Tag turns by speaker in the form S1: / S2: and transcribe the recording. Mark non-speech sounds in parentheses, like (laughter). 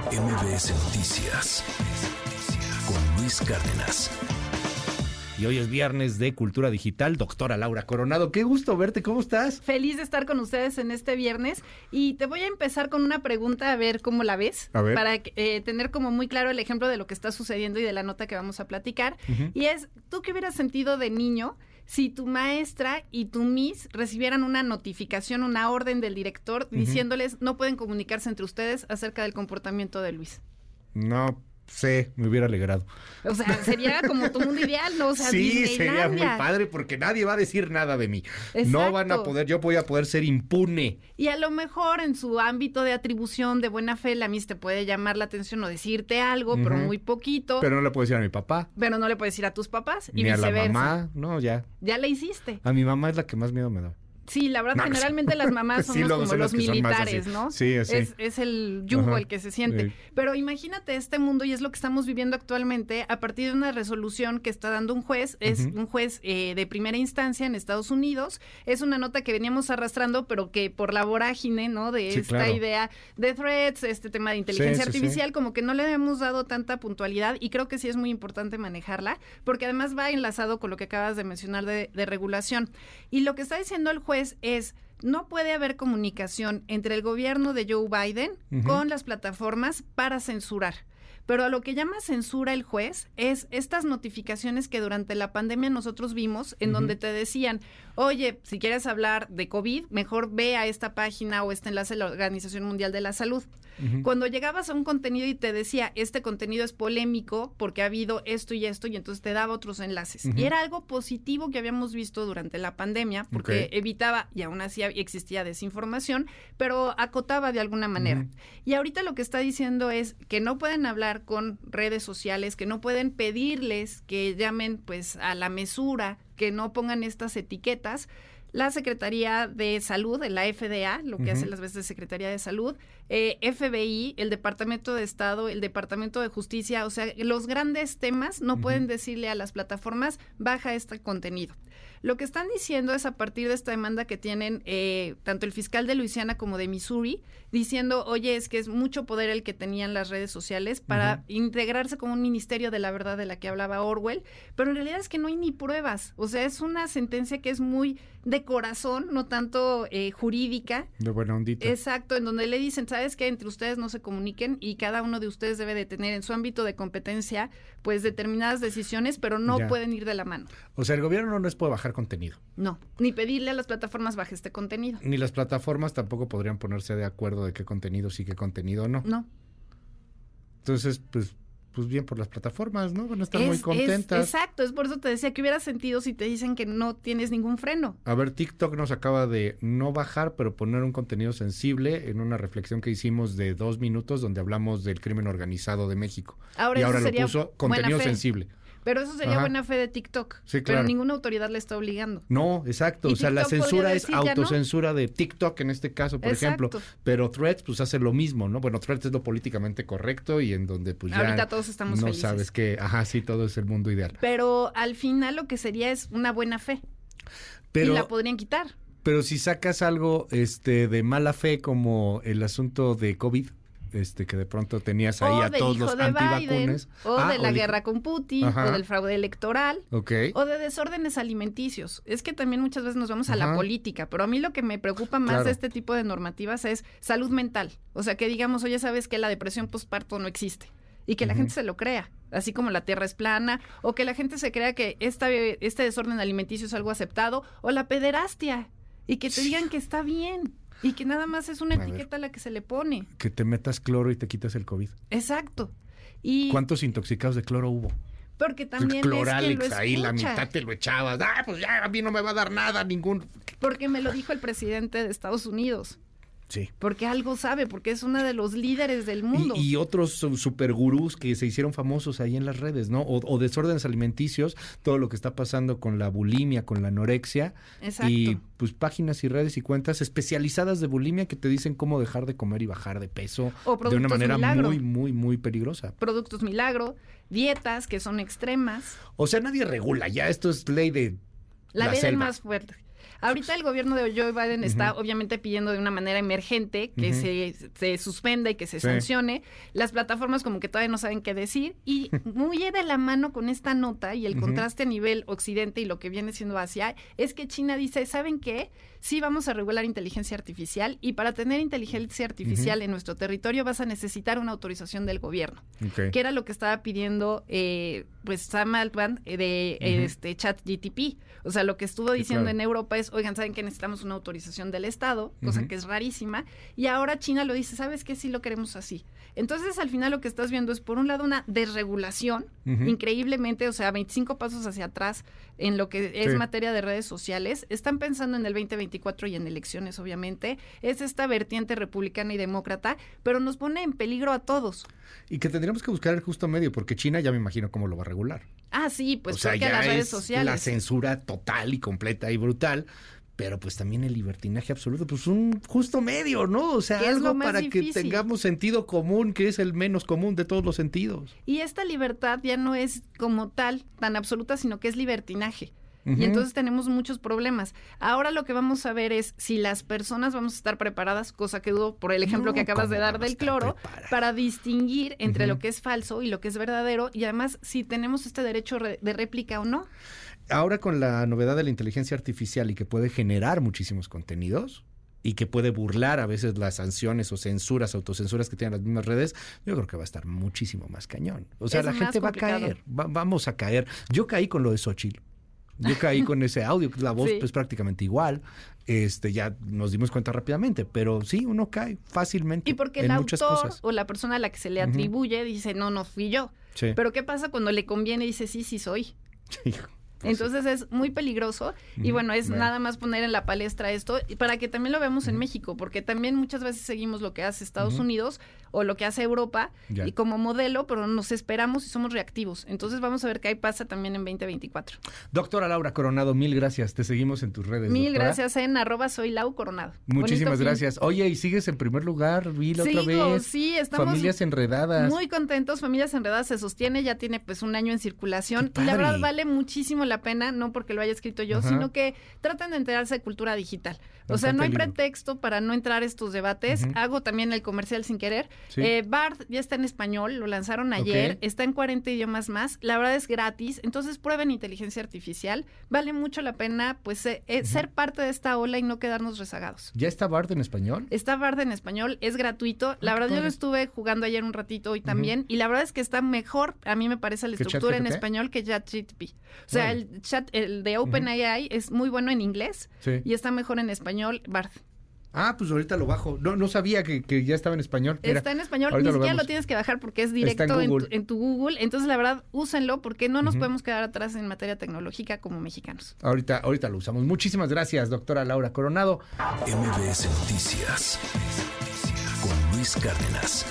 S1: MBS Noticias con Luis Cárdenas.
S2: Y hoy es viernes de Cultura Digital, doctora Laura Coronado. Qué gusto verte, ¿cómo estás?
S3: Feliz de estar con ustedes en este viernes y te voy a empezar con una pregunta a ver cómo la ves,
S2: A ver.
S3: para eh, tener como muy claro el ejemplo de lo que está sucediendo y de la nota que vamos a platicar. Y es, ¿tú qué hubieras sentido de niño si tu maestra y tu Miss recibieran una notificación, una orden del director diciéndoles no pueden comunicarse entre ustedes acerca del comportamiento de Luis?
S2: No sé, me hubiera alegrado.
S3: O sea, sería como tu mundo ideal, ¿no? O sea, (laughs)
S2: sí, sería muy padre porque nadie va a decir nada de mí. No van a
S3: Exacto.
S2: poder, yo voy a poder ser impune.
S3: Y a lo mejor en su ámbito de atribución de buena fe, la Miss te puede llamar la atención o decirte algo, pero muy poquito. Pero,
S2: Pero no le puedo decir a mi papá,
S3: no le puedes decir a tus papás y
S2: ni a la
S3: viceversa.
S2: mamá. No, ya.
S3: Ya la hiciste.
S2: A mi mamá es la que más miedo me da.
S3: Sí, la verdad,
S2: No,
S3: generalmente las mamás (laughs)
S2: sí,
S3: somos
S2: luego
S3: como los militares. ¿no?
S2: Sí, así.
S3: Es, es el yugo
S2: Ajá.
S3: el que se siente.
S2: Sí.
S3: Pero imagínate este mundo, y es lo que estamos viviendo actualmente, a partir de una resolución que está dando un juez, es un juez eh, de primera instancia en Estados Unidos. Es una nota que veníamos arrastrando, pero que por la vorágine, ¿no? De
S2: Sí,
S3: esta
S2: claro.
S3: idea de threats, este tema de inteligencia
S2: sí, sí.
S3: artificial, como que no le habíamos dado tanta puntualidad, y creo que sí es muy importante manejarla, porque además va enlazado con lo que acabas de mencionar de, de regulación. Y lo que está diciendo el juez es, no puede haber comunicación entre el gobierno de Joe Biden con las plataformas para censurar. Pero a lo que llama censura el juez es estas notificaciones que durante la pandemia nosotros vimos, en donde te decían, oye, si quieres hablar de COVID, mejor ve a esta página o este enlace de la Organización Mundial de la Salud. Cuando llegabas a un contenido y te decía, este contenido es polémico porque ha habido esto y esto, y entonces te daba otros enlaces. Y era algo positivo que habíamos visto durante la pandemia, porque evitaba, y aún así existía desinformación, pero acotaba de alguna manera. Y ahorita lo que está diciendo es que no pueden hablar con redes sociales, que no pueden pedirles que llamen pues a la mesura, que no pongan estas etiquetas. La Secretaría de Salud, de la FDA, lo que hace las veces de Secretaría de Salud, eh, FBI, el Departamento de Estado, el Departamento de Justicia, o sea, los grandes temas no pueden decirle a las plataformas, baja este contenido. Lo que están diciendo es a partir de esta demanda que tienen eh, tanto el fiscal de Luisiana como de Missouri, diciendo, oye, es que es mucho poder el que tenían las redes sociales para integrarse como un ministerio de la verdad de la que hablaba Orwell, pero en realidad es que no hay ni pruebas, o sea, es una sentencia que es muy de corazón, no tanto eh, jurídica,
S2: De buena ondita.
S3: Exacto, en donde le dicen, ¿sabes qué? Entre ustedes no se comuniquen y cada uno de ustedes debe de tener en su ámbito de competencia pues determinadas decisiones, pero no
S2: Ya.
S3: pueden ir de la mano.
S2: O sea, el gobierno no les puede bajar contenido.
S3: No, ni pedirle a las plataformas baje este contenido.
S2: Ni las plataformas tampoco podrían ponerse de acuerdo de qué contenido sí, qué contenido no.
S3: No.
S2: Entonces, pues, pues bien por las plataformas, ¿no? Van a estar
S3: Es-
S2: muy
S3: es-
S2: contentas.
S3: exacto, es por eso te decía que hubiera sentido si te dicen que no tienes ningún freno.
S2: A ver, TikTok nos acaba de no bajar, pero poner un contenido sensible en una reflexión que hicimos de dos minutos donde hablamos del crimen organizado de México.
S3: Ahora
S2: y ahora lo puso contenido sensible.
S3: Pero eso sería
S2: Ajá.
S3: buena fe de TikTok.
S2: Sí,
S3: Pero ninguna autoridad le está obligando.
S2: No, exacto. O sea, la censura es
S3: no.
S2: autocensura de TikTok en este caso, por
S3: Exacto.
S2: ejemplo. Pero Threads, pues hace lo mismo, ¿no? Bueno, Threads es lo políticamente correcto y en donde pues ya
S3: Ahorita todos estamos
S2: no
S3: felices.
S2: sabes que, ajá, sí, todo es el mundo ideal.
S3: Pero al final lo que sería es una buena fe.
S2: Pero
S3: y la podrían quitar.
S2: Pero si sacas algo este de mala fe como el asunto de COVID, este que de pronto tenías ahí
S3: o
S2: a todos
S3: hijo
S2: los
S3: de Biden,
S2: antivacunes.
S3: o
S2: Ah,
S3: de la guerra con Putin,
S2: Ajá.
S3: o del fraude electoral, o de desórdenes alimenticios. Es que también muchas veces nos vamos a la política, pero a mí lo que me preocupa más
S2: Claro.
S3: de este tipo de normativas es salud mental. O sea, que digamos, oye, sabes que la depresión postparto no existe. Y que la gente se lo crea, así como la tierra es plana, o que la gente se crea que esta, este desorden alimenticio es algo aceptado, o la pederastia, y que te digan que está bien, y que nada más es una
S2: A ver.
S3: etiqueta a la que se le pone.
S2: Que te metas cloro y te quitas el COVID.
S3: Exacto. Y
S2: ¿Cuántos intoxicados de cloro hubo?
S3: porque también es
S2: Cloralex,
S3: quien lo
S2: ahí la mitad te lo echabas. Ah, pues ya a mí no me va a dar nada, ningún.
S3: Porque me lo dijo el presidente de Estados Unidos.
S2: Sí.
S3: Porque algo sabe, porque es uno de los líderes del mundo.
S2: Y, y otros su- supergurús que se hicieron famosos ahí en las redes, ¿no? O, o desórdenes alimenticios, todo lo que está pasando con la bulimia, con la anorexia.
S3: Exacto.
S2: Y pues páginas y redes y cuentas especializadas de bulimia que te dicen cómo dejar de comer y bajar de peso
S3: O
S2: de una manera
S3: milagro.
S2: muy, muy, muy peligrosa.
S3: Productos milagro, dietas que son extremas.
S2: O sea, nadie regula, ya esto es ley de
S3: La,
S2: la
S3: ley del más fuerte. Ahorita el gobierno de Joe Biden está obviamente pidiendo de una manera emergente que se, se, suspenda y que se sancione. Las plataformas como que todavía no saben qué decir y (laughs) muy de la mano con esta nota y el contraste a nivel occidente y lo que viene siendo Asia es que China dice, ¿saben qué? Sí vamos a regular inteligencia artificial y para tener inteligencia artificial en nuestro territorio vas a necesitar una autorización del gobierno, que era lo que estaba pidiendo eh, pues Sam Altman eh, de este chat GTP. O sea, lo que estuvo diciendo en Europa es, oigan, saben que necesitamos una autorización del Estado, cosa que es rarísima, y ahora China lo dice, ¿sabes qué? Sí lo queremos así. Entonces, al final lo que estás viendo es, por un lado, una desregulación, increíblemente, o sea, 25 pasos hacia atrás en lo que es materia de redes sociales. Están pensando en el 2024 y en elecciones, obviamente. Es esta vertiente republicana y demócrata, pero nos pone en peligro a todos.
S2: Y que tendríamos que buscar el justo medio, porque China ya me imagino cómo lo va a regular.
S3: Ah, sí, pues o sea, ya las redes sociales.
S2: La censura total y completa y brutal, pero pues también el libertinaje absoluto, pues un justo medio, ¿no? O sea, algo para que tengamos sentido común, que es el menos común de todos los sentidos.
S3: Y esta libertad ya no es como tal, tan absoluta, sino que es libertinaje. Y entonces tenemos muchos problemas. Ahora lo que vamos a ver es si las personas vamos a estar preparadas, cosa que dudo por el ejemplo que acabas de dar del cloro, para distinguir entre lo que es falso y lo que es verdadero y además si tenemos este derecho de réplica o no.
S2: Ahora con la novedad de la inteligencia artificial y que puede generar muchísimos contenidos, y que puede burlar a veces las sanciones o censuras, autocensuras que tienen las mismas redes, yo creo que va a estar muchísimo más cañón. O sea, la gente va a caer, vamos a caer. Yo caí con lo de Xochitl. Yo caí con ese audio, la voz es pues, prácticamente igual. Este, ya nos dimos cuenta rápidamente, pero sí, uno cae fácilmente.
S3: Y porque el autor o la persona a la que se le atribuye dice, no, no fui yo. Pero ¿qué pasa cuando le conviene y dice, sí, sí soy? (laughs) Entonces es muy peligroso y bueno, es nada más poner en la palestra esto para que también lo veamos en México, porque también muchas veces seguimos lo que hace Estados Unidos o lo que hace Europa y como modelo, pero nos esperamos y somos reactivos. Entonces vamos a ver qué ahí pasa también en 2024.
S2: Doctora Laura Coronado, mil gracias. Te seguimos en tus redes.
S3: Mil gracias en arroba soy Lau Coronado.
S2: Muchísimas gracias. Oye, y sigues en primer lugar, vi la otra vez.
S3: Sí, estamos
S2: Familias enredadas.
S3: Muy contentos. Familias enredadas se sostiene, ya tiene pues un año en circulación. Y la verdad vale muchísimo la pena, no porque lo haya escrito yo, sino que tratan de enterarse de cultura digital. O sea, no hay pretexto para no entrar a estos debates. Hago también el comercial sin querer. Eh, Bard ya está en español, lo lanzaron ayer, está en 40 idiomas más. La verdad es gratis, entonces prueben inteligencia artificial. Vale mucho la pena pues eh, eh, ser parte de esta ola y no quedarnos rezagados.
S2: ¿Ya está Bard en español?
S3: Está Bard en español, es gratuito. La ah, verdad yo lo estuve jugando ayer un ratito hoy también y la verdad es que está mejor, a mí me parece la estructura en español que ChatGPT. O sea, el chat el de OpenAI es muy bueno en inglés y está mejor en español Barth.
S2: Ah, pues ahorita lo bajo. No, no sabía que, ya estaba en español.
S3: Está en español, ni siquiera lo, tienes que bajar porque es directo en, tu, Google. Entonces, la verdad, úsenlo porque no nos podemos quedar atrás en materia tecnológica como mexicanos.
S2: Ahorita, ahorita lo usamos. Muchísimas gracias, doctora Laura Coronado.
S1: MBS Noticias con Luis Cárdenas.